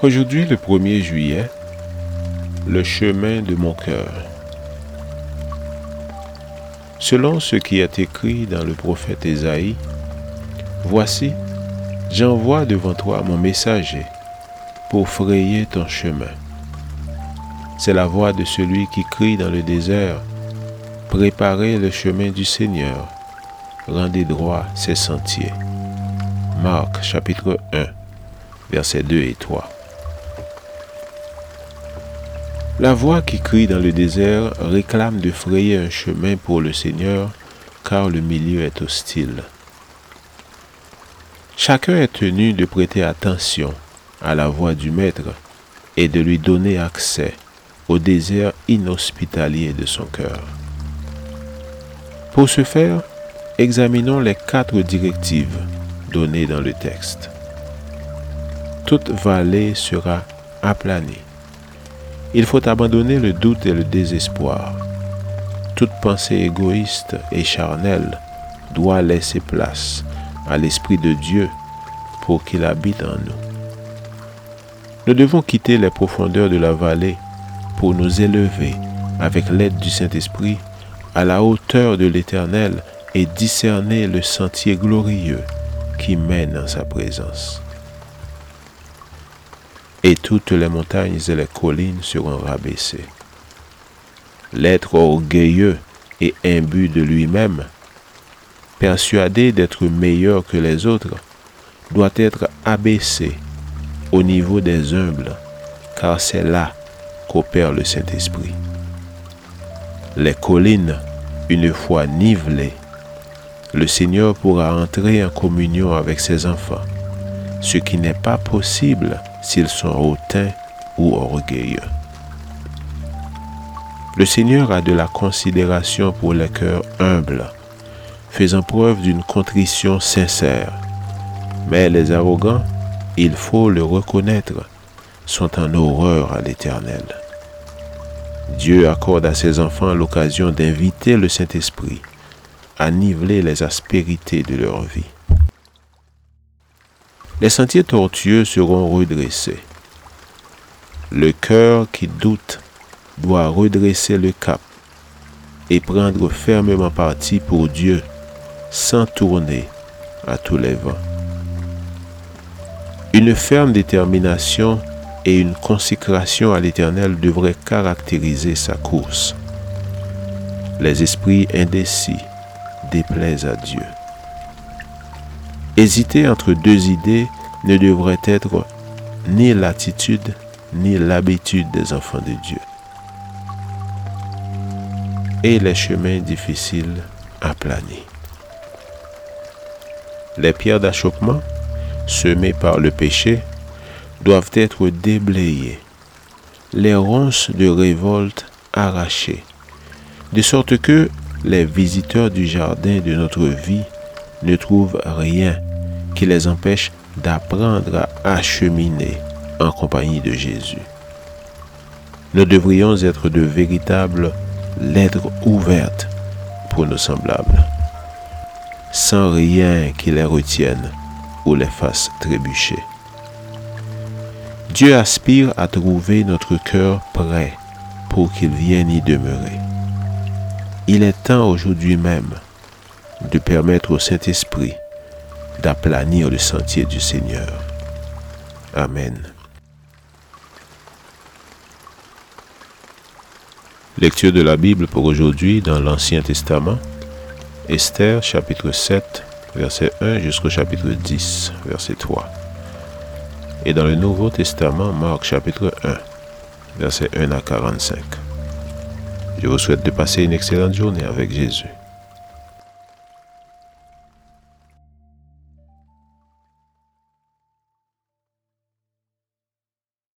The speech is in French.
Aujourd'hui, le 1er juillet, le chemin de mon cœur. Selon ce qui est écrit dans le prophète Ésaïe, Voici, j'envoie devant toi mon messager pour frayer ton chemin. C'est la voix de celui qui crie dans le désert, Préparez le chemin du Seigneur, rendez droit ses sentiers. Marc chapitre 1, versets 2 et 3. La voix qui crie dans le désert réclame de frayer un chemin pour le Seigneur, car le milieu est hostile. Chacun est tenu de prêter attention à la voix du Maître et de lui donner accès au désert inhospitalier de son cœur. Pour ce faire, examinons les quatre directives données dans le texte. Toute vallée sera aplanie il faut abandonner le doute et le désespoir. Toute pensée égoïste et charnelle doit laisser place à l'Esprit de Dieu pour qu'il habite en nous. Nous devons quitter les profondeurs de la vallée pour nous élever avec l'aide du Saint-Esprit à la hauteur de l'Éternel et discerner le sentier glorieux qui mène en sa présence et toutes les montagnes et les collines seront rabaissées. L'être orgueilleux et imbu de lui-même, persuadé d'être meilleur que les autres, doit être abaissé au niveau des humbles, car c'est là qu'opère le Saint-Esprit. Les collines, une fois nivelées, le Seigneur pourra entrer en communion avec ses enfants, ce qui n'est pas possible s'ils sont hautains ou orgueilleux. Le Seigneur a de la considération pour les cœurs humbles, faisant preuve d'une contrition sincère. Mais les arrogants, il faut le reconnaître, sont en horreur à l'Éternel. Dieu accorde à ses enfants l'occasion d'inviter le Saint-Esprit à niveler les aspérités de leur vie les sentiers tortueux seront redressés. Le cœur qui doute doit redresser le cap et prendre fermement parti pour Dieu sans tourner à tous les vents. Une ferme détermination et une consécration à l'Éternel devraient caractériser sa course. Les esprits indécis déplaisent à Dieu. Hésiter entre deux idées ne devrait être ni l'attitude ni l'habitude des enfants de Dieu. Et les chemins difficiles aplanis. Les pierres d'achoppement, semées par le péché, doivent être déblayées, les ronces de révolte arrachées, de sorte que les visiteurs du jardin de notre vie ne trouvent rien qui les empêche d'apprendre à cheminer en compagnie de Jésus. Nous devrions être de véritables lettres ouvertes pour nos semblables, sans rien qui les retienne ou les fasse trébucher. Dieu aspire à trouver notre cœur prêt pour qu'il vienne y demeurer. Il est temps aujourd'hui même de permettre au Saint-Esprit d'aplanir le sentier du Seigneur. Amen. Lecture de la Bible pour aujourd'hui dans l'Ancien Testament. Esther chapitre 7, verset 1 jusqu'au chapitre 10, verset 3. Et dans le Nouveau Testament, Marc chapitre 1, verset 1 à 45. Je vous souhaite de passer une excellente journée avec Jésus.